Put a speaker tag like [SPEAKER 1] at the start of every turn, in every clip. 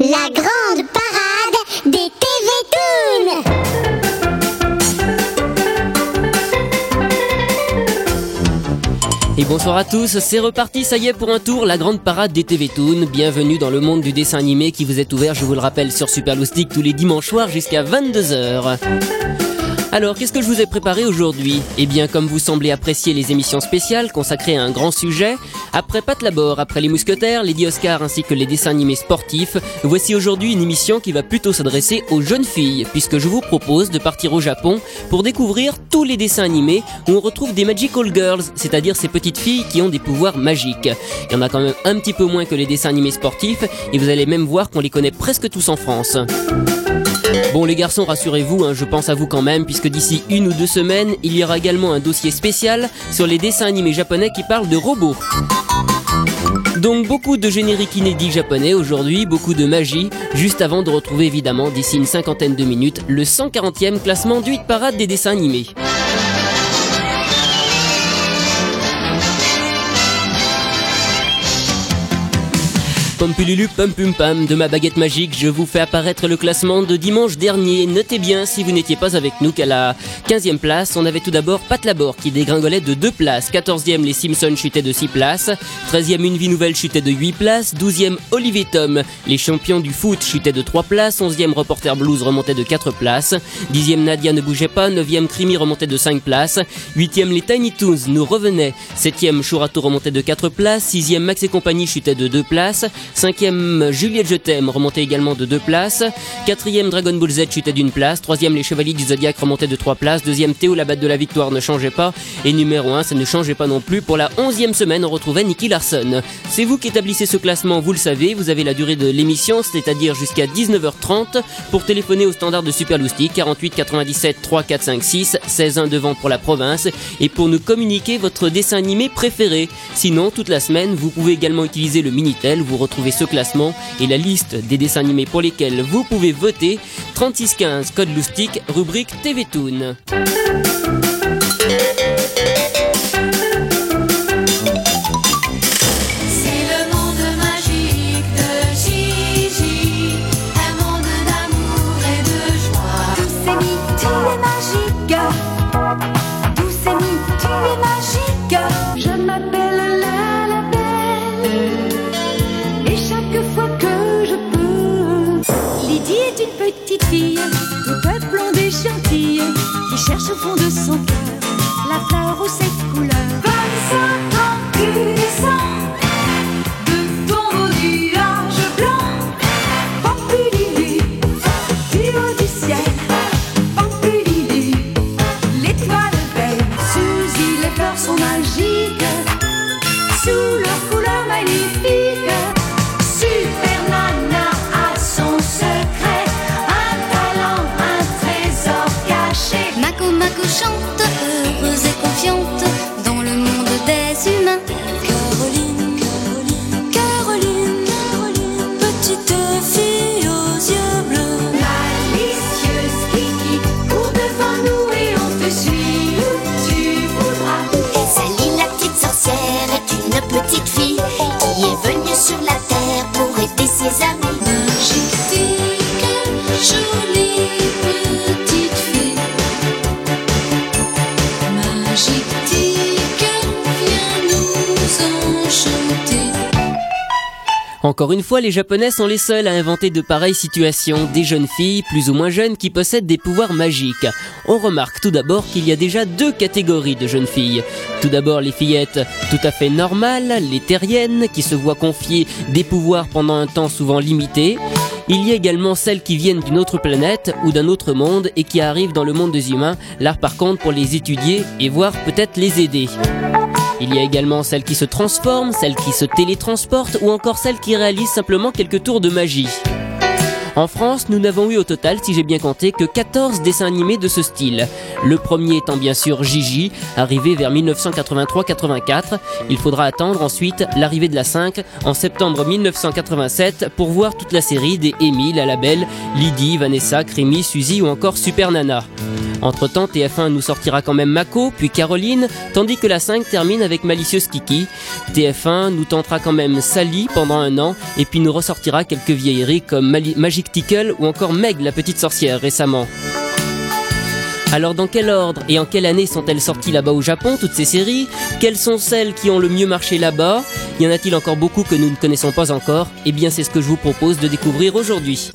[SPEAKER 1] La grande parade des TV Toons
[SPEAKER 2] Et bonsoir à tous, c'est reparti, ça y est pour un tour, la grande parade des TV Toon. Bienvenue dans le monde du dessin animé qui vous est ouvert, je vous le rappelle, sur Super Loustic tous les dimanches soirs jusqu'à 22h. Alors, qu'est-ce que je vous ai préparé aujourd'hui? Eh bien, comme vous semblez apprécier les émissions spéciales consacrées à un grand sujet, après Pat Labor, après les Mousquetaires, Lady Oscar ainsi que les dessins animés sportifs, voici aujourd'hui une émission qui va plutôt s'adresser aux jeunes filles, puisque je vous propose de partir au Japon pour découvrir tous les dessins animés où on retrouve des Magical Girls, c'est-à-dire ces petites filles qui ont des pouvoirs magiques. Il y en a quand même un petit peu moins que les dessins animés sportifs, et vous allez même voir qu'on les connaît presque tous en France. Bon les garçons, rassurez-vous, hein, je pense à vous quand même, puisque d'ici une ou deux semaines, il y aura également un dossier spécial sur les dessins animés japonais qui parlent de robots. Donc beaucoup de génériques inédits japonais aujourd'hui, beaucoup de magie, juste avant de retrouver évidemment d'ici une cinquantaine de minutes le 140e classement du hit parade des dessins animés. Pompululu pum pum de ma baguette magique, je vous fais apparaître le classement de dimanche dernier. Notez bien si vous n'étiez pas avec nous qu'à la 15e place, on avait tout d'abord Pat Labor qui dégringolait de 2 places. 14e, les Simpsons chutaient de 6 places. 13e, Une vie nouvelle chutait de 8 places. 12e, Olivier Tom, les champions du foot chutaient de 3 places. 11e, Reporter Blues remontait de 4 places. 10e, Nadia ne bougeait pas. 9e, Crimi remontait de 5 places. 8e, les Tiny Toons nous revenaient. 7e, Shurato remontait de 4 places. 6e, Max et compagnie chutait de 2 places. 5ème, Juliette Je t'aime remontait également de 2 places. 4ème, Dragon Ball Z chutait d'une place. 3ème, Les Chevaliers du Zodiac remontaient de 3 places. 2ème, Théo, la batte de la victoire ne changeait pas. Et numéro 1, ça ne changeait pas non plus. Pour la 11ème semaine, on retrouvait Nicky Larson. C'est vous qui établissez ce classement, vous le savez. Vous avez la durée de l'émission, c'est-à-dire jusqu'à 19h30 pour téléphoner au standard de Super Loustic 48 97 3 4 5 6 16 1 devant pour la province et pour nous communiquer votre dessin animé préféré. Sinon, toute la semaine, vous pouvez également utiliser le Minitel. Vous retrouvez ce classement et la liste des dessins animés pour lesquels vous pouvez voter 3615 code loustic rubrique TV Toon.
[SPEAKER 3] La fleur aux sept
[SPEAKER 2] Encore une fois, les Japonais sont les seuls à inventer de pareilles situations, des jeunes filles, plus ou moins jeunes, qui possèdent des pouvoirs magiques. On remarque tout d'abord qu'il y a déjà deux catégories de jeunes filles. Tout d'abord les fillettes tout à fait normales, les terriennes, qui se voient confier des pouvoirs pendant un temps souvent limité. Il y a également celles qui viennent d'une autre planète ou d'un autre monde et qui arrivent dans le monde des humains, là par contre pour les étudier et voir peut-être les aider. Il y a également celles qui se transforment, celles qui se télétransportent ou encore celles qui réalisent simplement quelques tours de magie. En France, nous n'avons eu au total, si j'ai bien compté, que 14 dessins animés de ce style. Le premier étant bien sûr Gigi, arrivé vers 1983-84. Il faudra attendre ensuite l'arrivée de la 5 en septembre 1987 pour voir toute la série des Émile, la Belle, Lydie, Vanessa, Crimi, Suzy ou encore Super Nana. Entre-temps, TF1 nous sortira quand même Mako, puis Caroline, tandis que la 5 termine avec Malicieuse Kiki. TF1 nous tentera quand même Sally pendant un an, et puis nous ressortira quelques vieilleries comme Tickle ou encore Meg la petite sorcière récemment. Alors dans quel ordre et en quelle année sont-elles sorties là-bas au Japon, toutes ces séries? Quelles sont celles qui ont le mieux marché là-bas? Y en a-t-il encore beaucoup que nous ne connaissons pas encore? Eh bien c'est ce que je vous propose de découvrir aujourd'hui.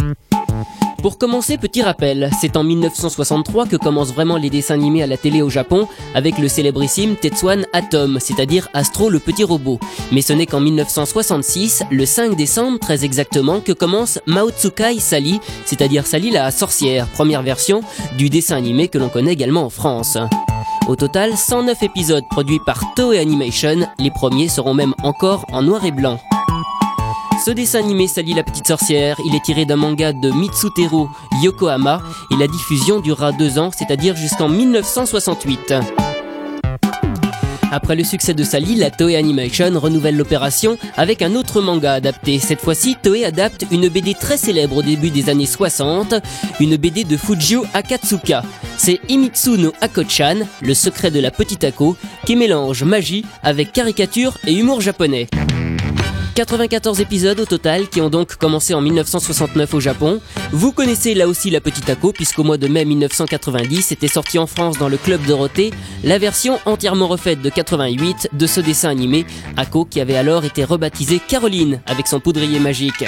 [SPEAKER 2] Pour commencer, petit rappel, c'est en 1963 que commencent vraiment les dessins animés à la télé au Japon avec le célébrissime Tetsuan Atom, c'est-à-dire Astro le petit robot. Mais ce n'est qu'en 1966, le 5 décembre très exactement, que commence Maotsukai Sally, c'est-à-dire Sally la sorcière, première version du dessin animé que l'on connaît également en France. Au total, 109 épisodes produits par Toei Animation, les premiers seront même encore en noir et blanc. Ce dessin animé Sally la petite sorcière, il est tiré d'un manga de Mitsuteru Yokohama et la diffusion durera deux ans, c'est-à-dire jusqu'en 1968. Après le succès de Sally, la Toei Animation renouvelle l'opération avec un autre manga adapté. Cette fois-ci, Toei adapte une BD très célèbre au début des années 60, une BD de Fujio Akatsuka. C'est Imitsu no Ako-chan, le secret de la petite Ako, qui mélange magie avec caricature et humour japonais. 94 épisodes au total qui ont donc commencé en 1969 au Japon. Vous connaissez là aussi la petite Ako puisqu'au mois de mai 1990 était sorti en France dans le club Dorothée la version entièrement refaite de 88 de ce dessin animé Ako qui avait alors été rebaptisé Caroline avec son poudrier magique.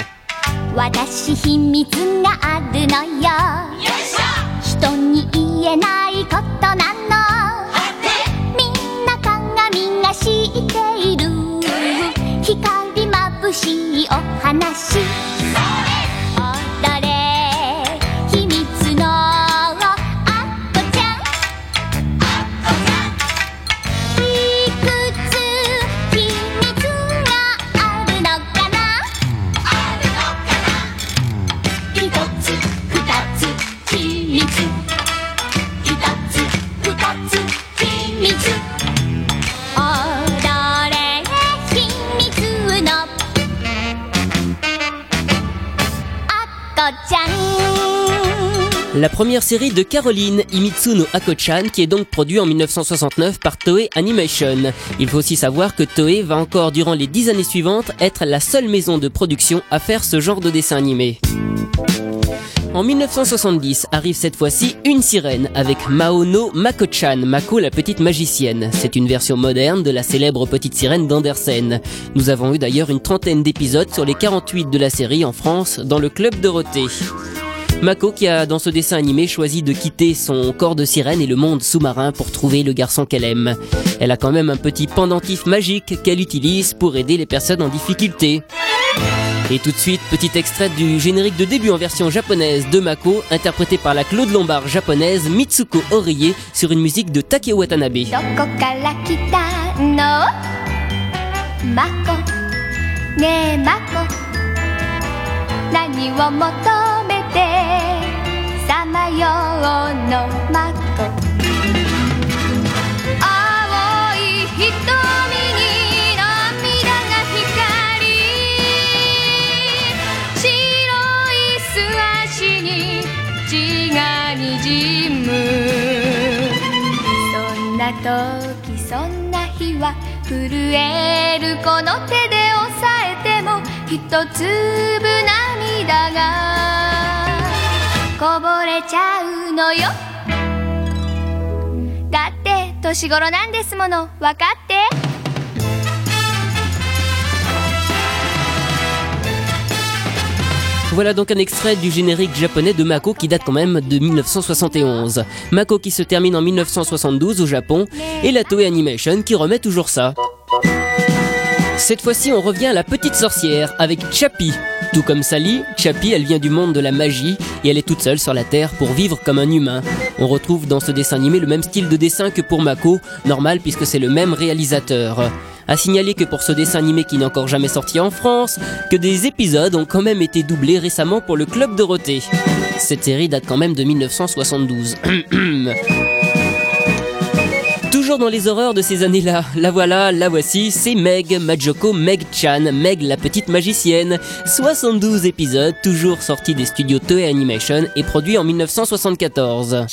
[SPEAKER 1] 私秘密があるのよ人に言えないことなのみんな鏡が知っている 光眩しいお話。
[SPEAKER 2] La première série de Caroline, Imitsu no Ako-chan, qui est donc produit en 1969 par Toei Animation. Il faut aussi savoir que Toei va encore durant les dix années suivantes être la seule maison de production à faire ce genre de dessin animé. En 1970 arrive cette fois-ci une sirène avec Maono Mako-chan, Mako la petite magicienne. C'est une version moderne de la célèbre petite sirène d'Andersen. Nous avons eu d'ailleurs une trentaine d'épisodes sur les 48 de la série en France dans le club Dorothée. Mako qui a dans ce dessin animé choisi de quitter son corps de sirène et le monde sous-marin pour trouver le garçon qu'elle aime. Elle a quand même un petit pendentif magique qu'elle utilise pour aider les personnes en difficulté. Et tout de suite, petit extrait du générique de début en version japonaise de Mako, interprété par la Claude Lombard japonaise Mitsuko Oriye sur une musique de Take Watanabe.
[SPEAKER 1] たのまようのマコ青い瞳に涙が光り白い素足に血がにじむ。そんな時そんな日は震えるこの手で押さえても一粒涙がこぼれちゃうのよだって年頃なんですもの分かって
[SPEAKER 2] Voilà donc un extrait du générique japonais de Mako qui date quand même de 1971. Mako qui se termine en 1972 au Japon et la Toei Animation qui remet toujours ça. Cette fois-ci, on revient à la petite sorcière avec Chappie. Tout comme Sally, Chappie, elle vient du monde de la magie et elle est toute seule sur la Terre pour vivre comme un humain. On retrouve dans ce dessin animé le même style de dessin que pour Mako, normal puisque c'est le même réalisateur. À signaler que pour ce dessin animé qui n'est encore jamais sorti en France, que des épisodes ont quand même été doublés récemment pour le Club Dorothée. Cette série date quand même de 1972. dans les horreurs de ces années-là. La voilà, la voici, c'est Meg, Majoko Meg Chan, Meg la petite magicienne. 72 épisodes, toujours sortis des studios Toei Animation et produits en 1974.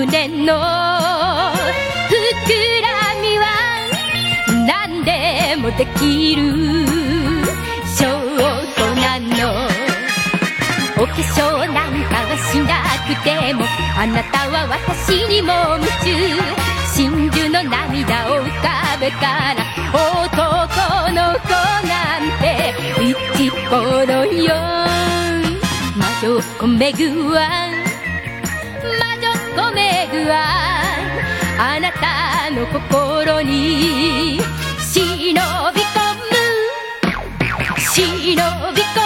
[SPEAKER 1] 胸の膨らみは何でもできる証拠なのお化粧なんかはしなくてもあなたは私にも夢中真珠の涙を浮かべたら男の子なんて。一頃よ魔女子めぐわ魔女子めぐわあなたの心に忍び込む。忍び込む。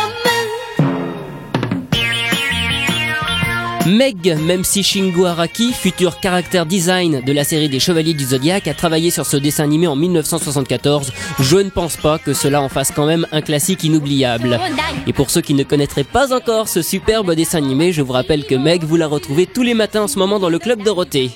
[SPEAKER 2] Meg, même si Shingo Araki, futur caractère design de la série des Chevaliers du Zodiac, a travaillé sur ce dessin animé en 1974, je ne pense pas que cela en fasse quand même un classique inoubliable. Et pour ceux qui ne connaîtraient pas encore ce superbe dessin animé, je vous rappelle que Meg, vous la retrouvez tous les matins en ce moment dans le Club Dorothée.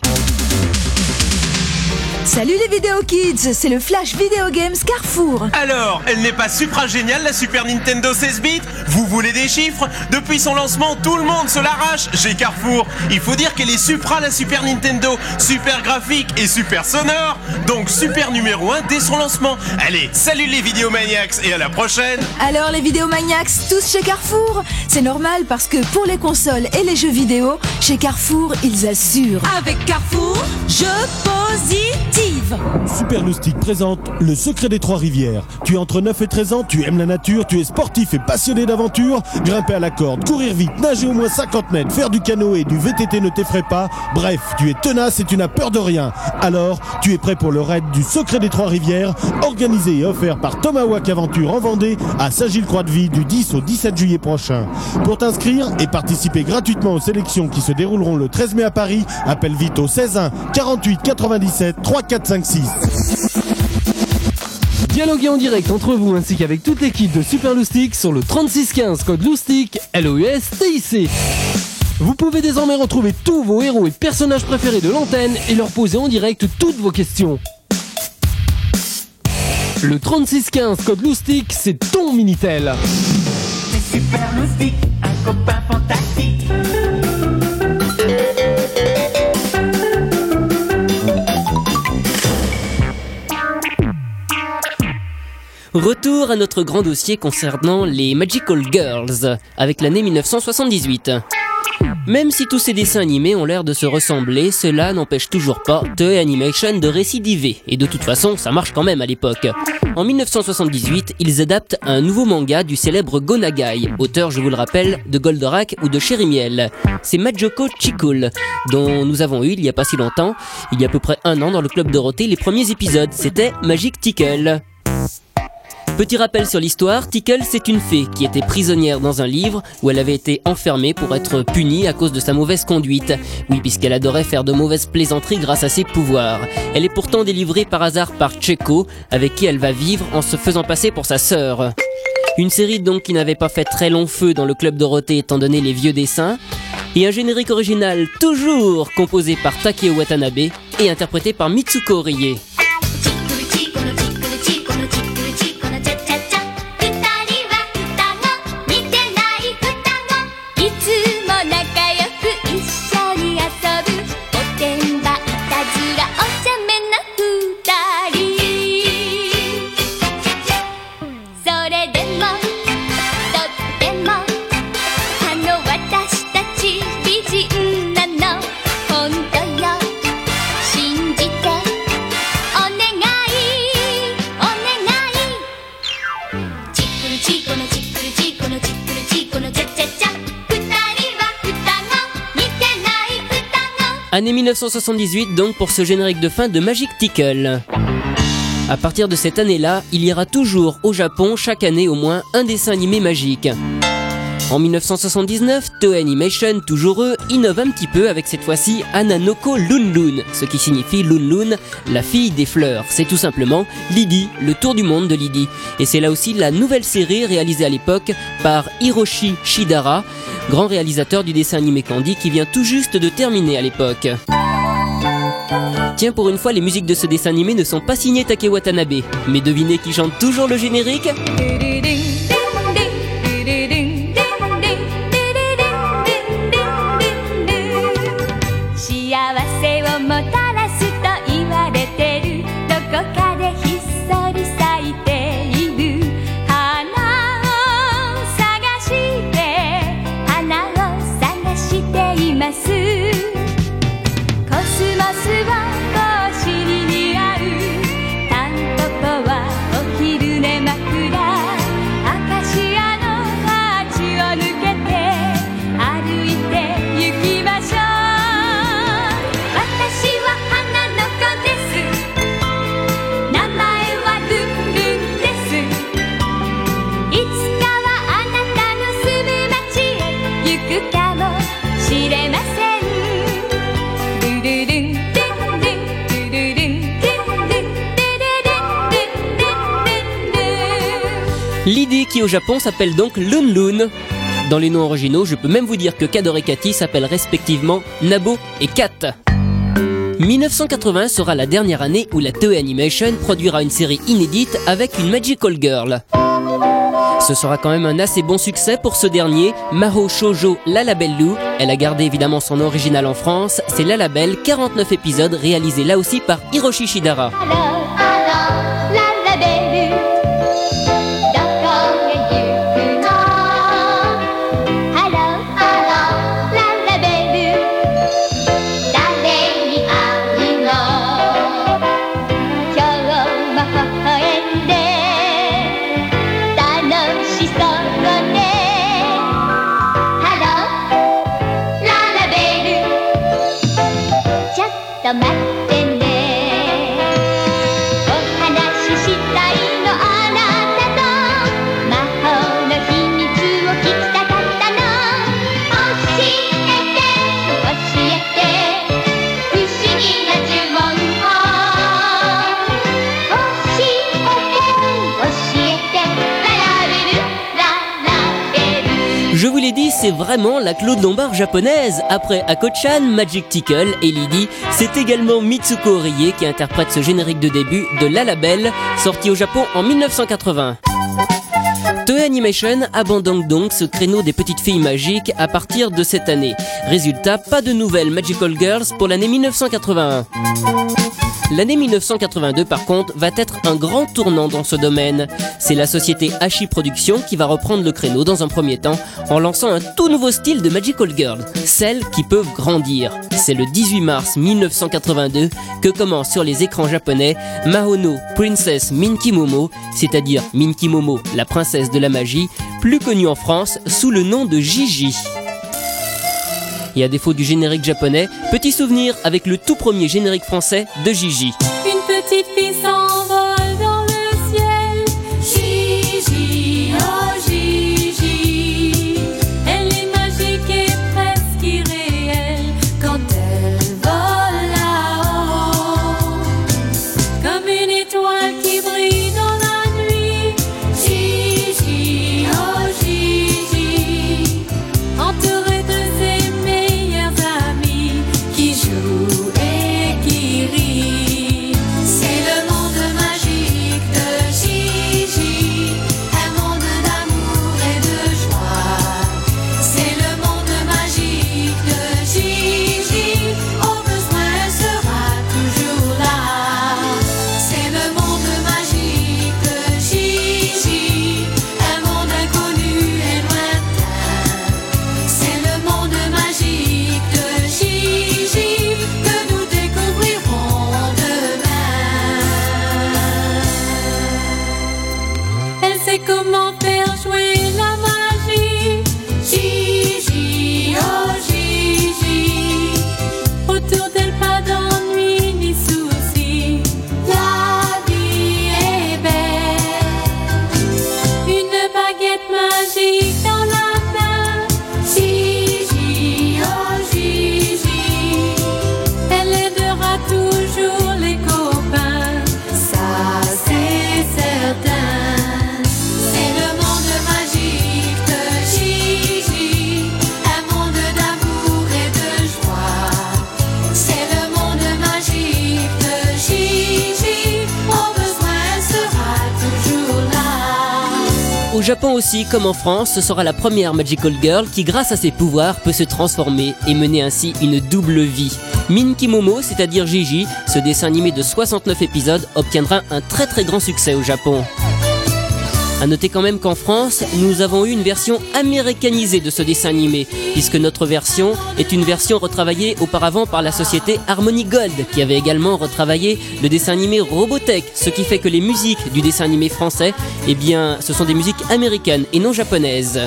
[SPEAKER 4] Salut les vidéo kids, c'est le Flash Video Games Carrefour.
[SPEAKER 5] Alors, elle n'est pas supra géniale la Super Nintendo 16 bits? Vous voulez des chiffres? Depuis son lancement, tout le monde se l'arrache chez Carrefour. Il faut dire qu'elle est supra la Super Nintendo, super graphique et super sonore. Donc super numéro 1 dès son lancement. Allez, salut les vidéomaniacs et à la prochaine
[SPEAKER 4] Alors les vidéomaniacs, tous chez Carrefour C'est normal parce que pour les consoles et les jeux vidéo, chez Carrefour, ils assurent.
[SPEAKER 3] Avec Carrefour, jeux positifs.
[SPEAKER 6] Super présente Le secret des trois rivières. Tu es entre 9 et 13 ans, tu aimes la nature, tu es sportif et passionné d'aventure. Grimper à la corde, courir vite, nager au moins 50 mètres, faire du canoë et du VTT ne t'effraie pas. Bref, tu es tenace et tu n'as peur de rien. Alors, tu es prêt pour le raid du secret des trois rivières, organisé et offert par Tomahawk Aventure en Vendée à Saint-Gilles-Croix-de-Vie du 10 au 17 juillet prochain. Pour t'inscrire et participer gratuitement aux sélections qui se dérouleront le 13 mai à Paris, appelle vite au 16 1 48 97 3 4 5 6.
[SPEAKER 7] Dialoguez en direct entre vous ainsi qu'avec toute l'équipe de Super Loustic sur le 3615 code Loustic L-O-U-S-T-I-C. Vous pouvez désormais retrouver tous vos héros et personnages préférés de l'antenne et leur poser en direct toutes vos questions. Le 3615 code Loustic, c'est ton Minitel.
[SPEAKER 8] C'est super loustique, un copain fantastique.
[SPEAKER 2] Retour à notre grand dossier concernant les Magical Girls, avec l'année 1978. Même si tous ces dessins animés ont l'air de se ressembler, cela n'empêche toujours pas Toei Animation de récidiver, et de toute façon ça marche quand même à l'époque. En 1978, ils adaptent un nouveau manga du célèbre Gonagai, auteur je vous le rappelle de Goldorak ou de Cherimiel. C'est Majoko Chikul, dont nous avons eu il y a pas si longtemps, il y a à peu près un an dans le club Dorothée, les premiers épisodes, c'était Magic Tickle. Petit rappel sur l'histoire, Tickle c'est une fée qui était prisonnière dans un livre où elle avait été enfermée pour être punie à cause de sa mauvaise conduite. Oui, puisqu'elle adorait faire de mauvaises plaisanteries grâce à ses pouvoirs. Elle est pourtant délivrée par hasard par Cheko, avec qui elle va vivre en se faisant passer pour sa sœur. Une série donc qui n'avait pas fait très long feu dans le club Dorothée étant donné les vieux dessins. Et un générique original toujours composé par Takeo Watanabe et interprété par Mitsuko Rie.
[SPEAKER 9] 子
[SPEAKER 2] Année 1978 donc pour ce générique de fin de Magic Tickle. À partir de cette année-là, il y aura toujours au Japon chaque année au moins un dessin animé magique. En 1979, Toei Animation, toujours eux, innove un petit peu avec cette fois-ci Ananoko Lunlun, ce qui signifie Lunlun, la fille des fleurs. C'est tout simplement Lydie, le tour du monde de Lydie. Et c'est là aussi la nouvelle série réalisée à l'époque par Hiroshi Shidara, grand réalisateur du dessin animé Candy qui vient tout juste de terminer à l'époque.
[SPEAKER 1] Tiens, pour une fois, les musiques de ce dessin animé ne sont pas signées Take Watanabe. Mais devinez qui chante toujours le générique? Au Japon s'appelle donc Lun Lun. Dans les noms originaux, je peux même vous dire que Kador et Cathy s'appellent respectivement Nabo et Kat. 1980 sera la dernière année où la Toei Animation produira une série inédite avec une Magical Girl. Ce sera quand même un assez bon succès pour ce dernier, Maho Shoujo Lalabellu. Elle a gardé évidemment son original en France, c'est Lalabelle, 49 épisodes réalisés là aussi par Hiroshi Shidara. C'est vraiment la Claude Lombard japonaise. Après Ako-chan, Magic Tickle et Lydie, c'est également Mitsuko Orie qui interprète ce générique de début de La Labelle, sorti au Japon en 1980. Toei Animation abandonne donc ce créneau des petites filles magiques à partir de cette année. Résultat, pas de nouvelles Magical Girls pour l'année 1981. L'année 1982 par contre va être un grand tournant dans ce domaine. C'est la société Hachi Productions qui va reprendre le créneau dans un premier temps en lançant un tout nouveau style de Magical Girl, celles qui peuvent grandir. C'est le 18 mars 1982 que commence sur les écrans japonais Mahono Princess Minky Momo, c'est-à-dire Minky Momo, la princesse de la magie, plus connue en France sous le nom de Gigi. Et à défaut du générique japonais, petit souvenir avec le tout premier générique français de Gigi.
[SPEAKER 2] Aussi, comme en France, ce sera la première Magical Girl qui, grâce à ses pouvoirs, peut se transformer et mener ainsi une double vie. Minky Momo, c'est-à-dire Gigi, ce dessin animé de 69 épisodes, obtiendra un très très grand succès au Japon. A noter quand même qu'en France, nous avons eu une version américanisée de ce dessin animé, puisque notre version est une version retravaillée auparavant par la société Harmony Gold, qui avait également retravaillé le dessin animé Robotech, ce qui fait que les musiques du dessin animé français, eh bien, ce sont des musiques américaines et non japonaises.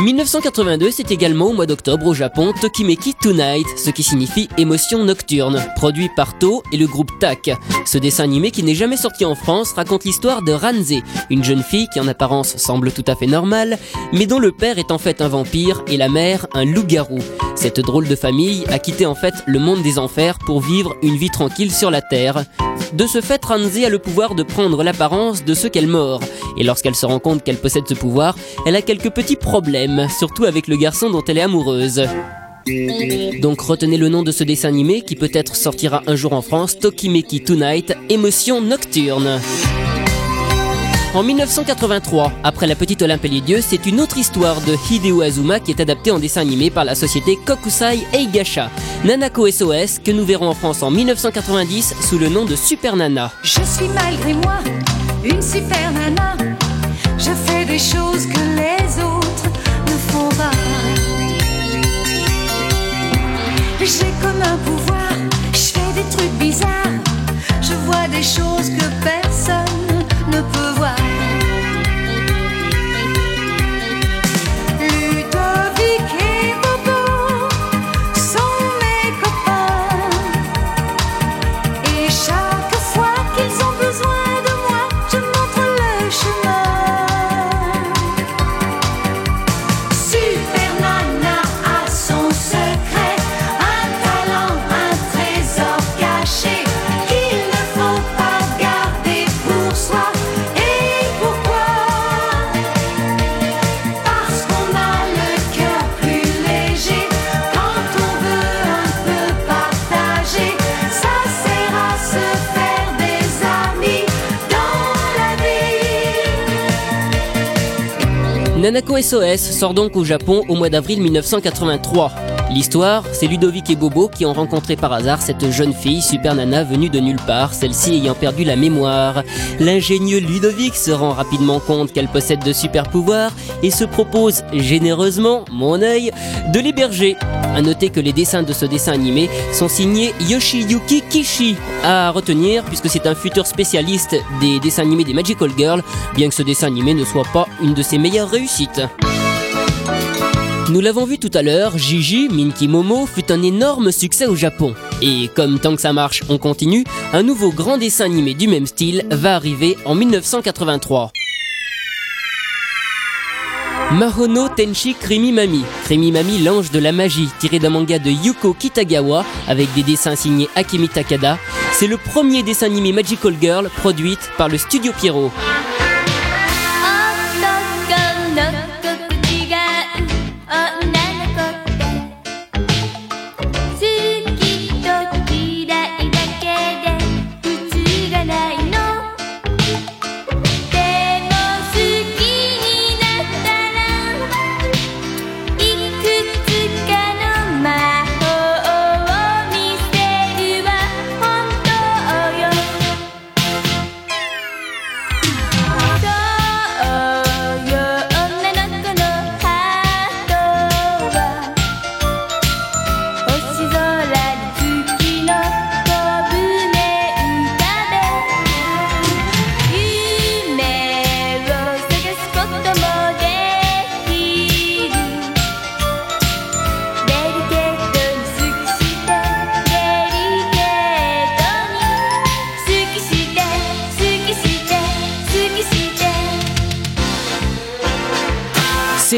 [SPEAKER 2] 1982, c'est également au mois d'octobre au Japon Tokimeki Tonight, ce qui signifie émotion nocturne, produit par To et le groupe TAC. Ce dessin animé qui n'est jamais sorti en France raconte l'histoire de Ranze, une jeune fille qui en apparence semble tout à fait normale, mais dont le père est en fait un vampire et la mère un loup-garou. Cette drôle de famille a quitté en fait le monde des enfers pour vivre une vie tranquille sur la terre. De ce fait, Ranze a le pouvoir de prendre l'apparence de ceux qu'elle mord. Et lorsqu'elle se rend compte qu'elle possède ce pouvoir, elle a quelques petits problèmes, surtout avec le garçon dont elle est amoureuse. Donc retenez le nom de ce dessin animé qui peut-être sortira un jour en France, Tokimeki Tonight, émotion nocturne. En 1983, après La Petite Olympe et les Dieux, c'est une autre histoire de Hideo Azuma qui est adaptée en dessin animé par la société Kokusai Eigasha, Nanako SOS, que nous verrons en France en 1990 sous le nom de Super Nana.
[SPEAKER 3] Je suis malgré moi une super nana. Je fais des choses que les autres J'ai comme un pouvoir, je fais des trucs bizarres. Je vois des choses que personne
[SPEAKER 2] Nanako SOS sort donc au Japon au mois d'avril 1983. L'histoire, c'est Ludovic et Bobo qui ont rencontré par hasard cette jeune fille, Super Nana, venue de nulle part, celle-ci ayant perdu la mémoire. L'ingénieux Ludovic se rend rapidement compte qu'elle possède de super pouvoirs et se propose généreusement, mon œil, de l'héberger. À noter que les dessins de ce dessin animé sont signés Yoshiyuki Kishi. À retenir, puisque c'est un futur spécialiste des dessins animés des Magical Girls, bien que ce dessin animé ne soit pas une de ses meilleures réussites. Nous l'avons vu tout à l'heure, Gigi, Minky Momo, fut un énorme succès au Japon. Et comme tant que ça marche, on continue, un nouveau grand dessin animé du même style va arriver en 1983. Mahono Tenshi Krimi Mami. Krimi Mami, l'ange de la magie, tiré d'un manga de Yuko Kitagawa avec des dessins signés Akemi Takada. C'est le premier dessin animé Magical Girl produite par le studio Pierrot.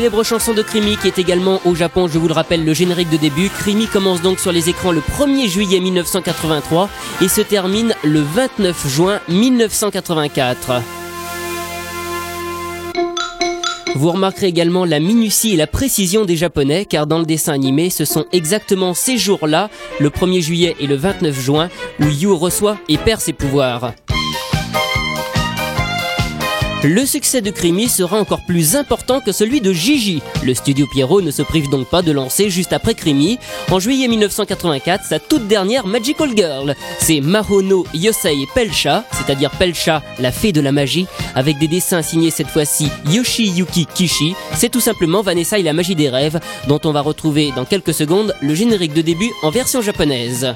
[SPEAKER 2] Célèbre chanson de Krimi qui est également au Japon, je vous le rappelle, le générique de début. Krimi commence donc sur les écrans le 1er juillet 1983 et se termine le 29 juin 1984. Vous remarquerez également la minutie et la précision des Japonais, car dans le dessin animé, ce sont exactement ces jours-là, le 1er juillet et le 29 juin, où Yu reçoit et perd ses pouvoirs. Le succès de Crimi sera encore plus important que celui de Gigi. Le studio Pierrot ne se prive donc pas de lancer juste après Crimi, en juillet 1984, sa toute dernière Magical Girl. C'est Mahono Yosei Pelcha, c'est-à-dire Pelcha, la fée de la magie, avec des dessins signés cette fois-ci Yoshiyuki Kishi. C'est tout simplement Vanessa et la magie des rêves, dont on va retrouver dans quelques secondes le générique de début en version japonaise.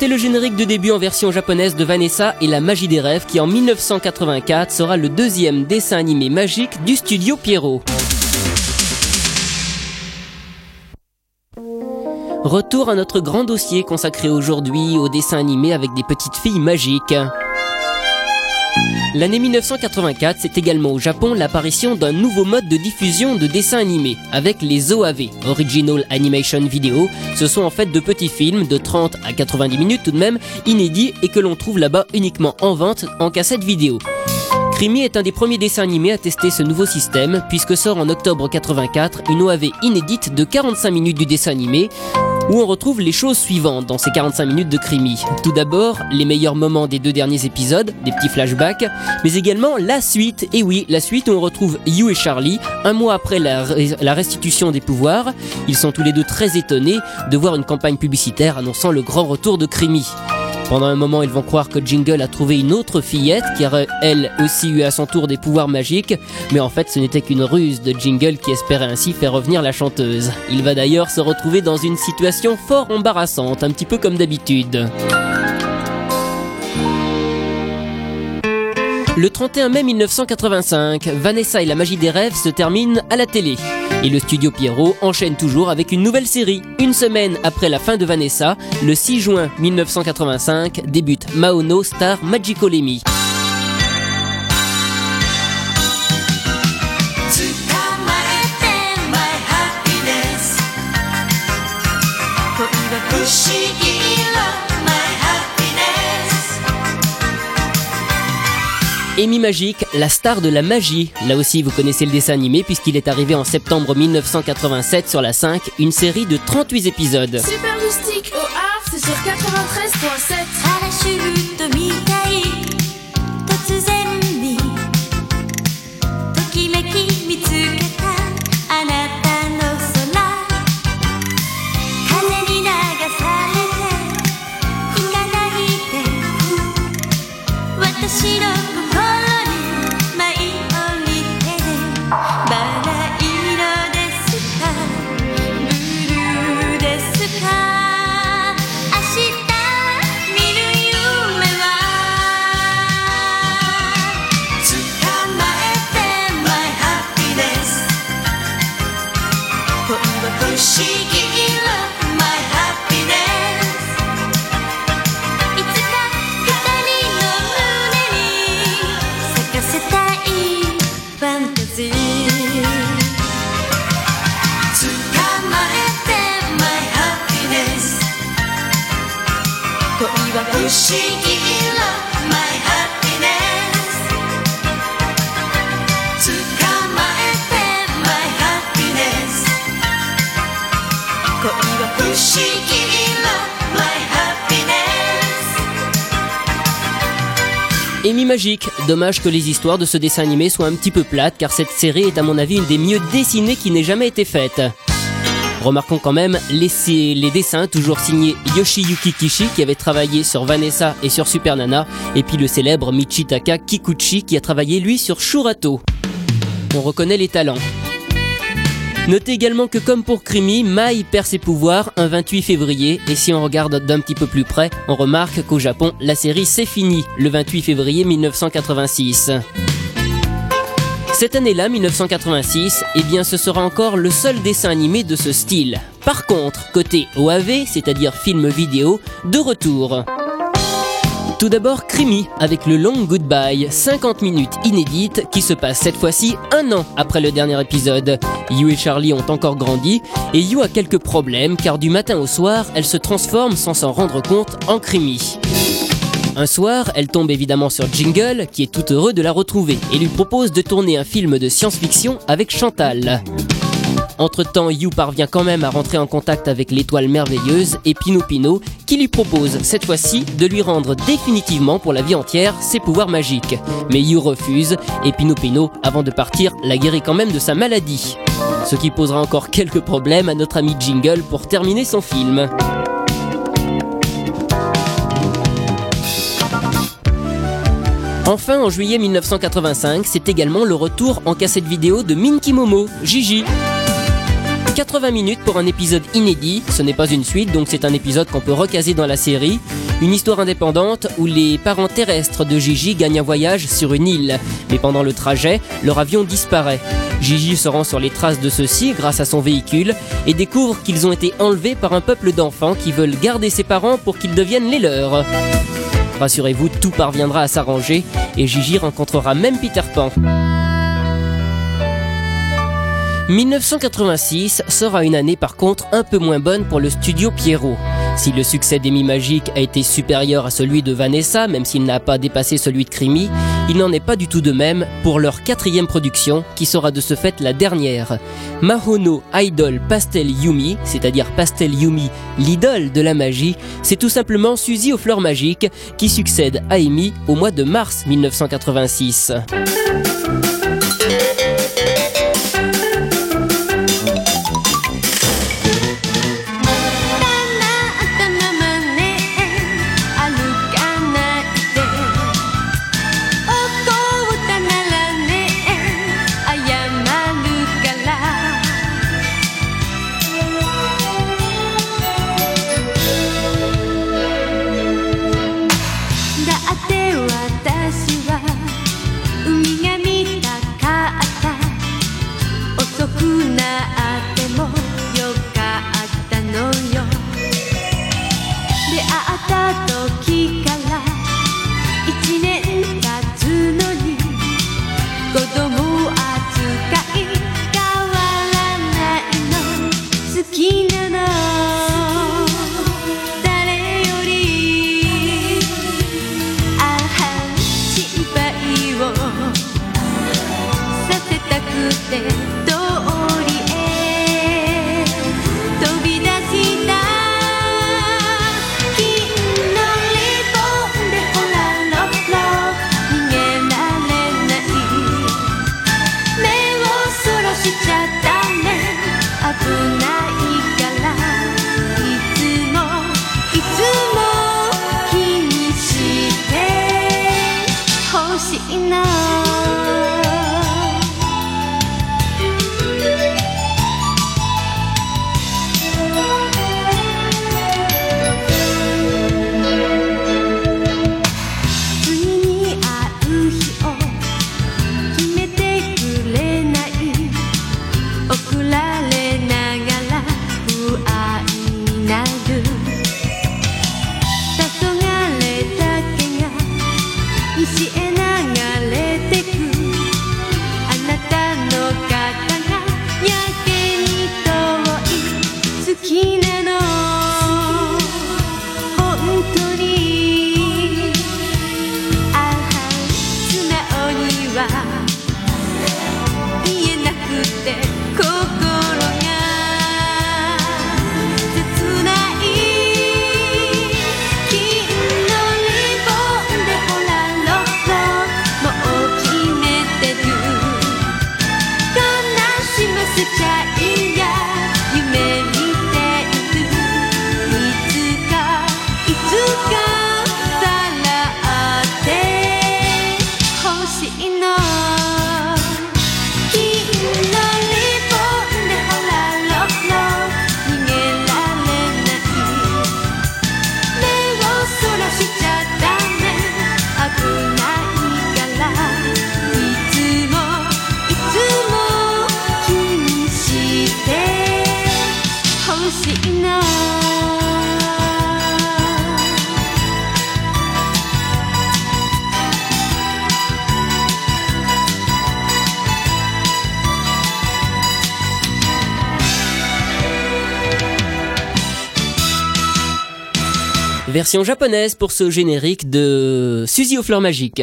[SPEAKER 2] C'était le générique de début en version japonaise de Vanessa et la magie des rêves qui en 1984 sera le deuxième dessin animé magique du studio Pierrot. Retour à notre grand dossier consacré aujourd'hui au dessin animé avec des petites filles magiques. L'année 1984, c'est également au Japon l'apparition d'un nouveau mode de diffusion de dessins animés, avec les OAV, Original Animation Video. Ce sont en fait de petits films de 30 à 90 minutes tout de même, inédits et que l'on trouve là-bas uniquement en vente en cassette vidéo. Crimi est un des premiers dessins animés à tester ce nouveau système, puisque sort en octobre 84 une OAV inédite de 45 minutes du dessin animé, où on retrouve les choses suivantes dans ces 45 minutes de Crimi. Tout d'abord, les meilleurs moments des deux derniers épisodes, des petits flashbacks, mais également la suite, et oui, la suite où on retrouve You et Charlie, un mois après la, la restitution des pouvoirs. Ils sont tous les deux très étonnés de voir une campagne publicitaire annonçant le grand retour de Crimi. Pendant un moment, ils vont croire que Jingle a trouvé une autre fillette qui aurait elle aussi eu à son tour des pouvoirs magiques, mais en fait ce n'était qu'une ruse de Jingle qui espérait ainsi faire revenir la chanteuse. Il va d'ailleurs se retrouver dans une situation fort embarrassante, un petit peu comme d'habitude. Le 31 mai 1985, Vanessa et la magie des rêves se terminent à la télé. Et le studio Pierrot enchaîne toujours avec une nouvelle série. Une semaine après la fin de Vanessa, le 6 juin 1985, débute Maono Star Magicalemi.
[SPEAKER 10] 不
[SPEAKER 2] Amy Magic, la star de la magie. Là aussi, vous connaissez le dessin animé puisqu'il est arrivé en septembre 1987 sur la 5, une série de 38 épisodes.
[SPEAKER 3] Super Loustic au Havre, c'est sur 93.7.
[SPEAKER 2] Amy Magic, dommage que les histoires de ce dessin animé soient un petit peu plates car cette série est à mon avis une des mieux dessinées qui n'ait jamais été faite. Remarquons quand même les, les dessins toujours signés Yoshiyuki Kishi qui avait travaillé sur Vanessa et sur Super Nana et puis le célèbre Michitaka Kikuchi qui a travaillé lui sur Shurato. On reconnaît les talents. Notez également que comme pour Krimi, Mai perd ses pouvoirs un 28 février et si on regarde d'un petit peu plus près, on remarque qu'au Japon, la série s'est finie le 28 février 1986. Cette année-là, 1986, eh bien ce sera encore le seul dessin animé de ce style. Par contre, côté OAV, c'est-à-dire film vidéo, de retour. Tout d'abord, Crimi avec le Long Goodbye, 50 minutes inédites qui se passent cette fois-ci un an après le dernier épisode. You et Charlie ont encore grandi et You a quelques problèmes car du matin au soir, elle se transforme sans s'en rendre compte en Crimi. Un soir, elle tombe évidemment sur Jingle, qui est tout heureux de la retrouver, et lui propose de tourner un film de science-fiction avec Chantal. Entre-temps, You parvient quand même à rentrer en contact avec l'étoile merveilleuse et Pino Pino, qui lui propose, cette fois-ci, de lui rendre définitivement pour la vie entière ses pouvoirs magiques. Mais You refuse, et Pino, avant de partir, la guérit quand même de sa maladie. Ce qui posera encore quelques problèmes à notre ami Jingle pour terminer son film. Enfin, en juillet 1985, c'est également le retour en cassette vidéo de Minky Momo, Gigi. 80 minutes pour un épisode inédit, ce n'est pas une suite, donc c'est un épisode qu'on peut recaser dans la série.
[SPEAKER 3] Une histoire indépendante où les parents terrestres de Gigi gagnent un voyage sur une île. Mais pendant le trajet, leur avion disparaît. Gigi se rend sur les traces de ceux-ci grâce à son véhicule et découvre qu'ils ont été enlevés par un peuple d'enfants qui veulent garder ses parents pour qu'ils deviennent les leurs. Rassurez-vous, tout parviendra à s'arranger et Gigi rencontrera même Peter Pan. 1986 sera une année par contre un peu moins bonne pour le studio Pierrot. Si le succès d'Amy Magique a été supérieur à celui de Vanessa, même s'il n'a pas dépassé celui de Crimi, il n'en est pas du tout de même pour leur quatrième production, qui sera de ce fait la dernière. Mahono Idol Pastel Yumi, c'est-à-dire Pastel Yumi, l'idole de la magie, c'est tout simplement Suzy aux fleurs magiques, qui succède à Amy au mois de mars 1986. Japonaise pour ce générique de Suzy aux fleurs magiques.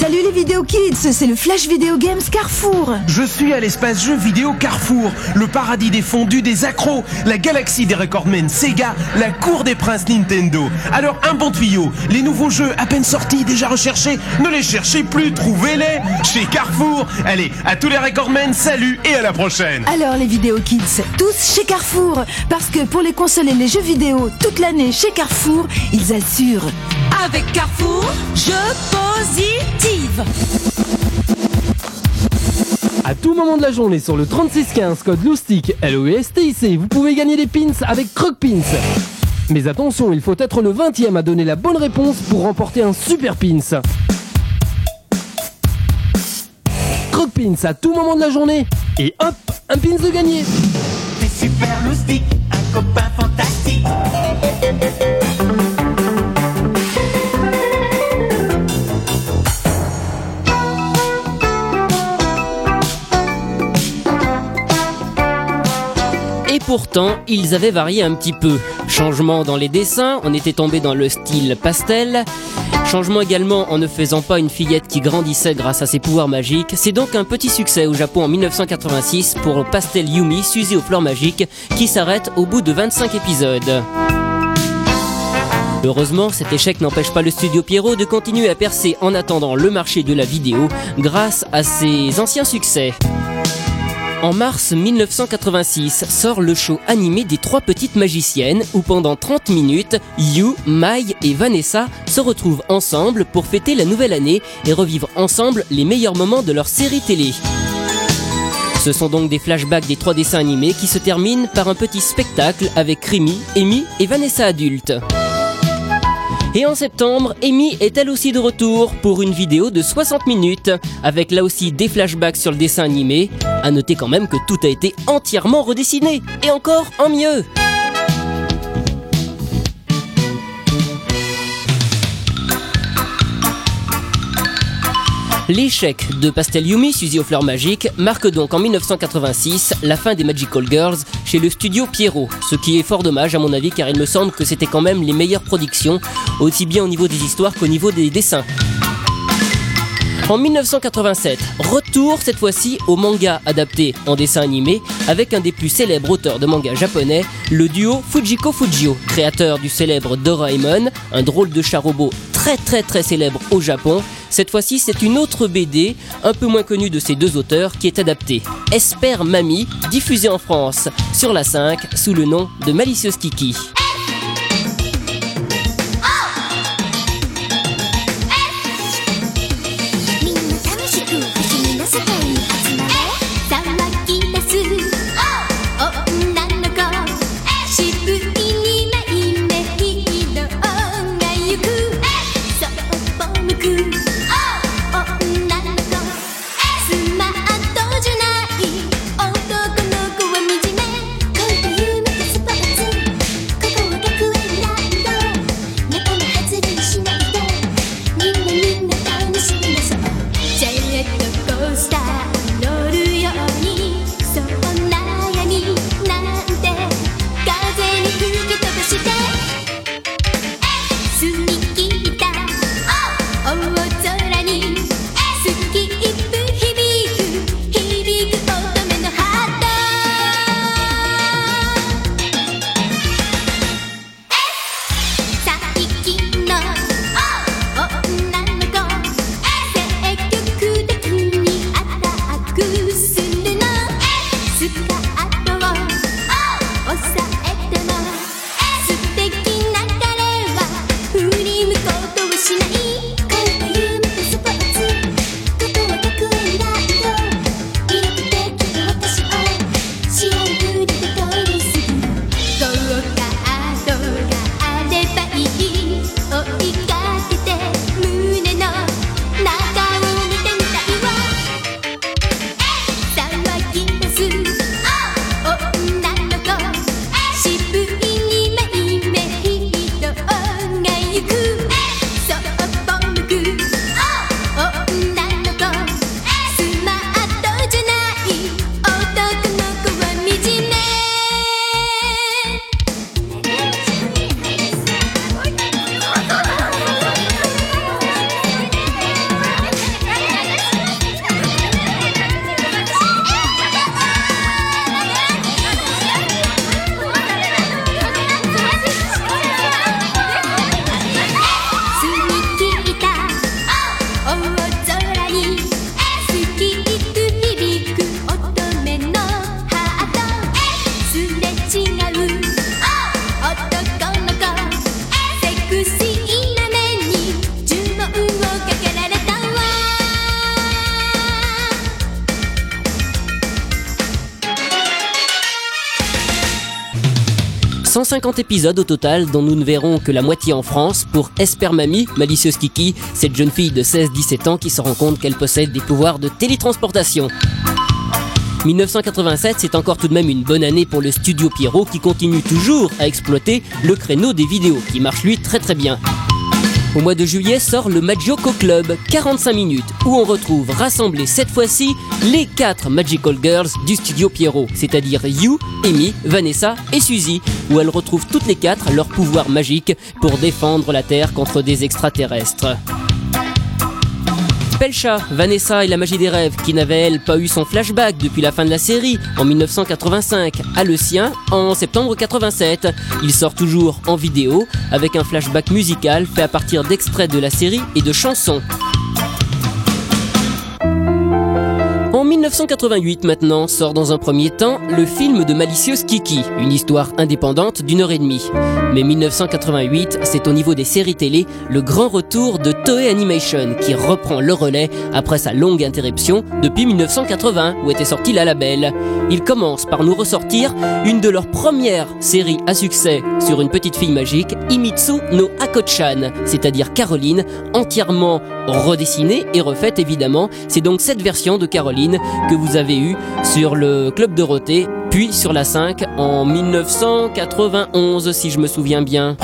[SPEAKER 4] Salut les vidéo kids, c'est le Flash Video Games Carrefour.
[SPEAKER 5] Je suis à l'espace jeux vidéo Carrefour, le paradis des fondus des accros, la galaxie des recordmen Sega, la cour des princes Nintendo. Alors un bon tuyau, les nouveaux jeux à peine sortis, déjà recherchés, ne les cherchez plus, trouvez-les chez Carrefour. Allez, à tous les recordmen, salut et à la prochaine.
[SPEAKER 4] Alors les vidéo kids, tous chez Carrefour, parce que pour les consoles et les jeux vidéo toute l'année chez Carrefour, ils assurent.
[SPEAKER 11] Avec Carrefour, je positive.
[SPEAKER 7] À tout moment de la journée sur le 3615 code LOUSTIC, L-O-U-S-T-I-C, vous pouvez gagner des pins avec Croc Pins. Mais attention, il faut être le 20e à donner la bonne réponse pour remporter un super pins. Croque pins à tout moment de la journée. Et hop, un pins de gagné.
[SPEAKER 12] C'est super loustique, un copain fantastique.
[SPEAKER 2] Pourtant, ils avaient varié un petit peu. Changement dans les dessins, on était tombé dans le style pastel. Changement également en ne faisant pas une fillette qui grandissait grâce à ses pouvoirs magiques. C'est donc un petit succès au Japon en 1986 pour Pastel Yumi, Suzy aux fleurs magiques, qui s'arrête au bout de 25 épisodes. Heureusement, cet échec n'empêche pas le studio Pierrot de continuer à percer en attendant le marché de la vidéo grâce à ses anciens succès. En mars 1986 sort le show animé des trois petites magiciennes où pendant 30 minutes, You, Mai et Vanessa se retrouvent ensemble pour fêter la nouvelle année et revivre ensemble les meilleurs moments de leur série télé. Ce sont donc des flashbacks des trois dessins animés qui se terminent par un petit spectacle avec Rémi, Amy et Vanessa adultes. Et en septembre, Amy est elle aussi de retour pour une vidéo de 60 minutes, avec là aussi des flashbacks sur le dessin animé. À noter quand même que tout a été entièrement redessiné, et encore en mieux. L'échec de Pastel Yumi, Suzy aux fleurs magiques, marque donc en 1986 la fin des Magical Girls chez le studio Pierrot. Ce qui est fort dommage à mon avis car il me semble que c'était quand même les meilleures productions, aussi bien au niveau des histoires qu'au niveau des dessins. En 1987, retour cette fois-ci au manga adapté en dessin animé avec un des plus célèbres auteurs de manga japonais, le duo Fujiko Fujio, créateur du célèbre Doraemon, un drôle de chat robot très très très célèbre au Japon. Cette fois-ci, c'est une autre BD, un peu moins connue de ces deux auteurs, qui est adaptée. Esper Mamie, diffusée en France sur la 5 sous le nom de Malicieuse Kiki. 150 épisodes au total, dont nous ne verrons que la moitié en France, pour Espermami, malicieuse Kiki, cette jeune fille de 16-17 ans qui se rend compte qu'elle possède des pouvoirs de télétransportation. 1987, c'est encore tout de même une bonne année pour le studio Pierrot qui continue toujours à exploiter le créneau des vidéos, qui marche lui très très bien. Au mois de juillet sort le Magioko Club, 45 minutes, où on retrouve rassemblés cette fois-ci les 4 Magical Girls du studio Pierrot, c'est-à-dire You, Amy, Vanessa et Suzy, où elles retrouvent toutes les 4 leur pouvoir magique pour défendre la Terre contre des extraterrestres. Pelcha, Vanessa et la magie des rêves, qui n'avait elle pas eu son flashback depuis la fin de la série en 1985, a le sien en septembre 87. Il sort toujours en vidéo avec un flashback musical fait à partir d'extraits de la série et de chansons. 1988 maintenant sort dans un premier temps le film de Malicieuse Kiki, une histoire indépendante d'une heure et demie. Mais 1988, c'est au niveau des séries télé le grand retour de Toei Animation qui reprend le relais après sa longue interruption depuis 1980 où était sorti La Label. Il commence par nous ressortir une de leurs premières séries à succès sur une petite fille magique, Imitsu no Akochan, c'est-à-dire Caroline, entièrement redessinée et refaite évidemment. C'est donc cette version de Caroline que vous avez eue sur le Club Dorothée, puis sur la 5 en 1991 si je me souviens bien.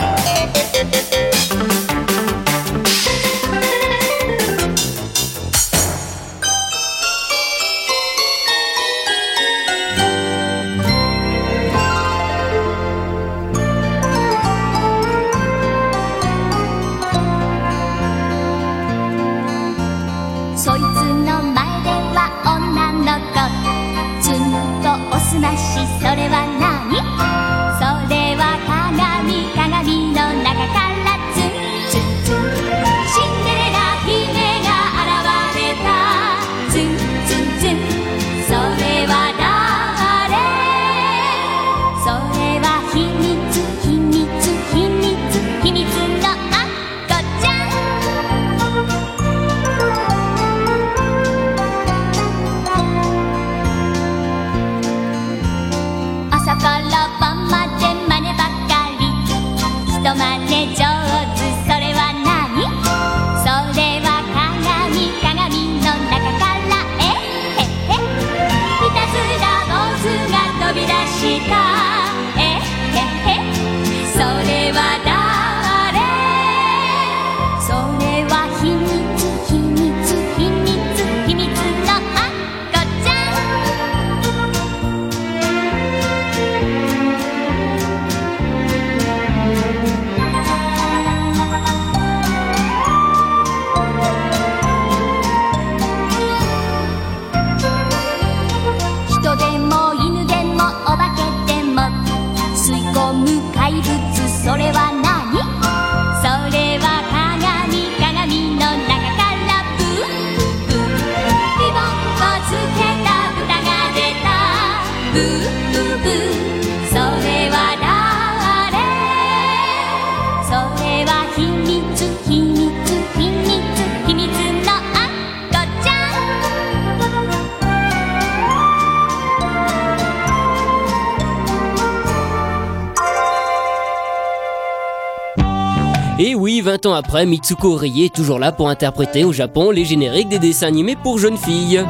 [SPEAKER 2] Et oui, 20 ans après, Mitsuko Orie est toujours là pour interpréter au Japon les génériques des dessins animés pour jeunes filles.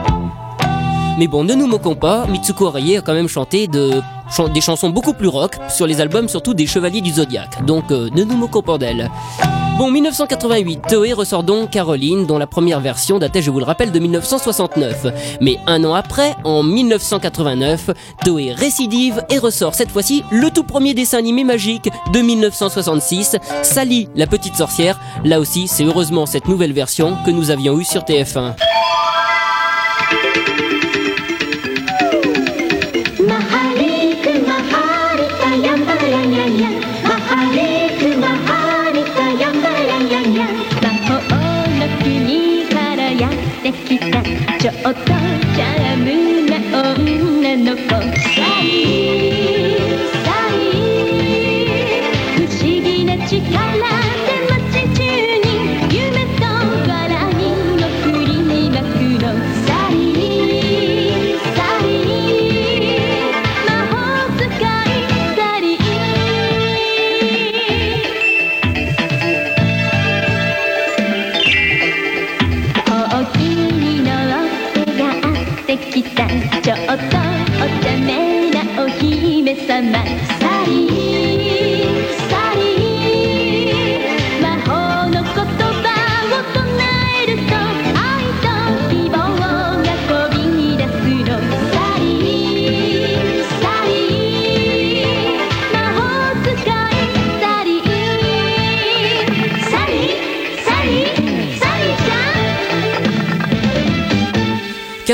[SPEAKER 2] Mais bon, ne nous moquons pas, Mitsuko Orie a quand même chanté de, chan- des chansons beaucoup plus rock sur les albums surtout des Chevaliers du Zodiaque. Donc euh, ne nous moquons pas d'elle. Bon, 1988, Toei ressort donc Caroline, dont la première version datait, je vous le rappelle, de 1969. Mais un an après, en 1989, Toei récidive et ressort cette fois-ci le tout premier dessin animé magique de 1966, Sally, la petite sorcière. Là aussi, c'est heureusement cette nouvelle version que nous avions eue sur TF1.
[SPEAKER 3] ち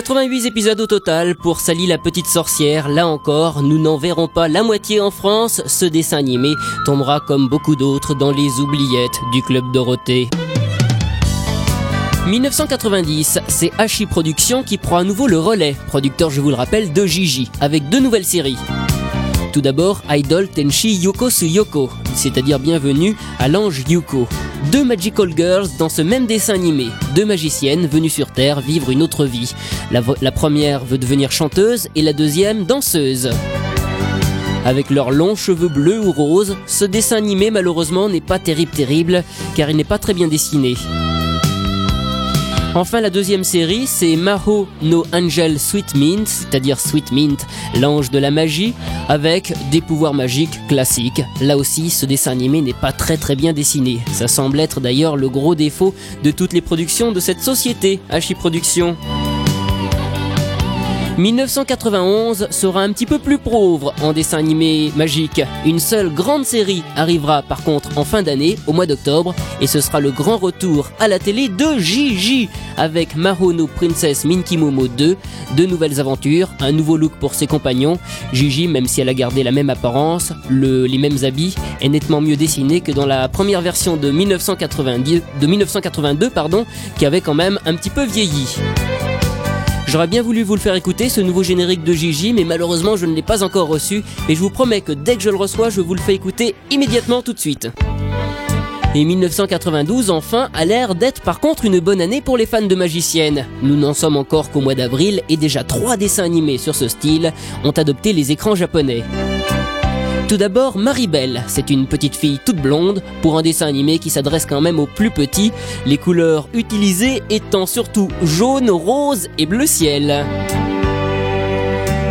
[SPEAKER 2] 88 épisodes au total pour Sally la petite sorcière. Là encore, nous n'en verrons pas la moitié en France. Ce dessin animé tombera comme beaucoup d'autres dans les oubliettes du Club Dorothée. 1990, c'est Hachi Productions qui prend à nouveau le relais, producteur je vous le rappelle de Gigi, avec deux nouvelles séries. Tout d'abord, Idol Tenshi Yoko Suyoko, c'est-à-dire bienvenue à l'ange Yuko. Deux Magical Girls dans ce même dessin animé, deux magiciennes venues sur Terre vivre une autre vie. La première veut devenir chanteuse et la deuxième danseuse. Avec leurs longs cheveux bleus ou roses, ce dessin animé malheureusement n'est pas terrible terrible car il n'est pas très bien dessiné. Enfin, la deuxième série, c'est Maho no Angel Sweet Mint, c'est-à-dire Sweet Mint, l'ange de la magie, avec des pouvoirs magiques classiques. Là aussi, ce dessin animé n'est pas très très bien dessiné. Ça semble être d'ailleurs le gros défaut de toutes les productions de cette société, Hachi Productions. 1991 sera un petit peu plus pauvre en dessin animé magique. Une seule grande série arrivera par contre en fin d'année, au mois d'octobre, et ce sera le grand retour à la télé de Gigi avec Mahono Princess Minky Momo 2, deux nouvelles aventures, un nouveau look pour ses compagnons. Gigi, même si elle a gardé la même apparence, le- les mêmes habits, est nettement mieux dessinée que dans la première version de 1990 de 1982 pardon, qui avait quand même un petit peu vieilli. J'aurais bien voulu vous le faire écouter, ce nouveau générique de Gigi, mais malheureusement je ne l'ai pas encore reçu, et je vous promets que dès que je le reçois, je vous le fais écouter immédiatement tout de suite. Et 1992, enfin, a l'air d'être par contre une bonne année pour les fans de magiciennes. Nous n'en sommes encore qu'au mois d'avril, et déjà trois dessins animés sur ce style ont adopté les écrans japonais. Tout d'abord, Maribel, c'est une petite fille toute blonde pour un dessin animé qui s'adresse quand même aux plus petits, les couleurs utilisées étant surtout jaune, rose et bleu ciel.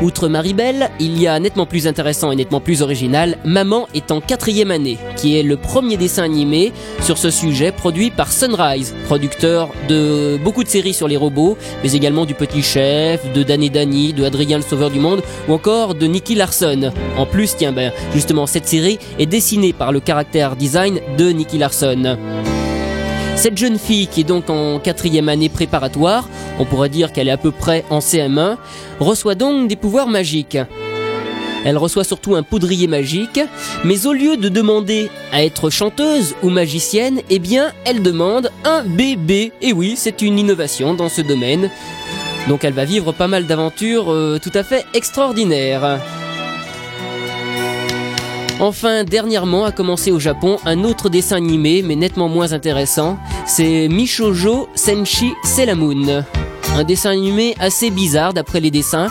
[SPEAKER 2] Outre Maribel, il y a nettement plus intéressant et nettement plus original, Maman est en quatrième année, qui est le premier dessin animé sur ce sujet produit par Sunrise, producteur de beaucoup de séries sur les robots, mais également du Petit Chef, de Dan et Danny, de Adrien le Sauveur du Monde, ou encore de Nicky Larson. En plus, tiens, ben, justement, cette série est dessinée par le caractère design de Nicky Larson. Cette jeune fille qui est donc en quatrième année préparatoire, on pourrait dire qu'elle est à peu près en CM1, reçoit donc des pouvoirs magiques. Elle reçoit surtout un poudrier magique, mais au lieu de demander à être chanteuse ou magicienne, eh bien, elle demande un bébé. Et oui, c'est une innovation dans ce domaine. Donc elle va vivre pas mal d'aventures euh, tout à fait extraordinaires. Enfin, dernièrement a commencé au Japon un autre dessin animé, mais nettement moins intéressant. C'est Mishojo Senshi Selamun. Un dessin animé assez bizarre d'après les dessins.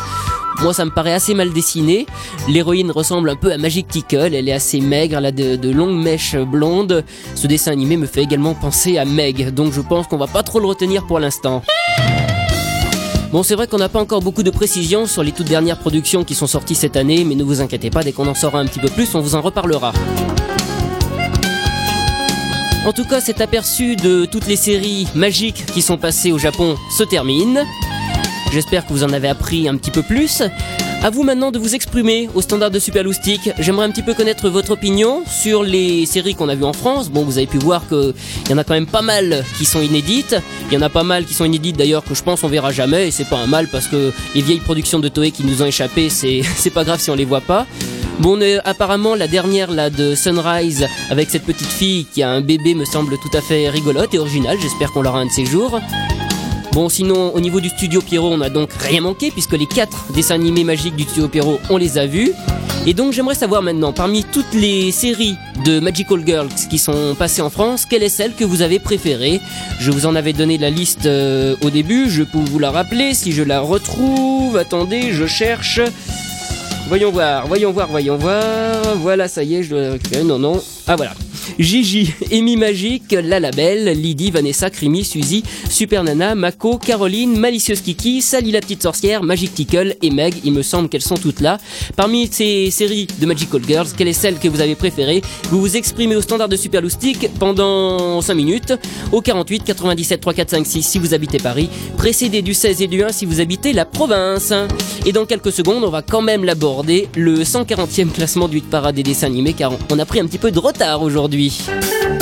[SPEAKER 2] Moi, ça me paraît assez mal dessiné. L'héroïne ressemble un peu à Magic Tickle. Elle est assez maigre, elle a de, de longues mèches blondes. Ce dessin animé me fait également penser à Meg, donc je pense qu'on va pas trop le retenir pour l'instant. Bon, c'est vrai qu'on n'a pas encore beaucoup de précisions sur les toutes dernières productions qui sont sorties cette année, mais ne vous inquiétez pas, dès qu'on en saura un petit peu plus, on vous en reparlera. En tout cas, cet aperçu de toutes les séries magiques qui sont passées au Japon se termine. J'espère que vous en avez appris un petit peu plus. À vous maintenant de vous exprimer au standard de Super Loustic. J'aimerais un petit peu connaître votre opinion sur les séries qu'on a vues en France. Bon, vous avez pu voir qu'il y en a quand même pas mal qui sont inédites. Il y en a pas mal qui sont inédites d'ailleurs que je pense on verra jamais. Et c'est pas un mal parce que les vieilles productions de Toei qui nous ont échappé, c'est pas grave si on les voit pas. Bon, apparemment, la dernière là de Sunrise avec cette petite fille qui a un bébé me semble tout à fait rigolote et originale. J'espère qu'on l'aura un de ces jours. Bon, sinon, au niveau du studio Pierrot, on a donc rien manqué puisque les quatre dessins animés magiques du studio Pierrot, on les a vus. Et donc, j'aimerais savoir maintenant, parmi toutes les séries de Magical Girls qui sont passées en France, quelle est celle que vous avez préférée? Je vous en avais donné la liste euh, au début, je peux vous la rappeler si je la retrouve. Attendez, je cherche. Voyons voir, voyons voir, voyons voir. Voilà, ça y est, je dois la récupérer. Non, non. Ah voilà. Gigi, Amy Magique, La Labelle, Lydie, Vanessa, Crimi, Suzy, Super Nana, Mako, Caroline, Malicieuse Kiki, Sally la petite sorcière, Magic Tickle et Meg. Il me semble qu'elles sont toutes là. Parmi ces séries de Magical Girls, quelle est celle que vous avez préférée? Vous vous exprimez au standard de Super Loustic pendant 5 minutes, au 48 97 3 4 5 6 si vous habitez Paris, précédé du 16 et du 1 si vous habitez la province. Et dans quelques secondes, on va quand même l'aborder, le 140e classement du hit parade des dessins animés, car on a pris un petit peu de retard aujourd'hui.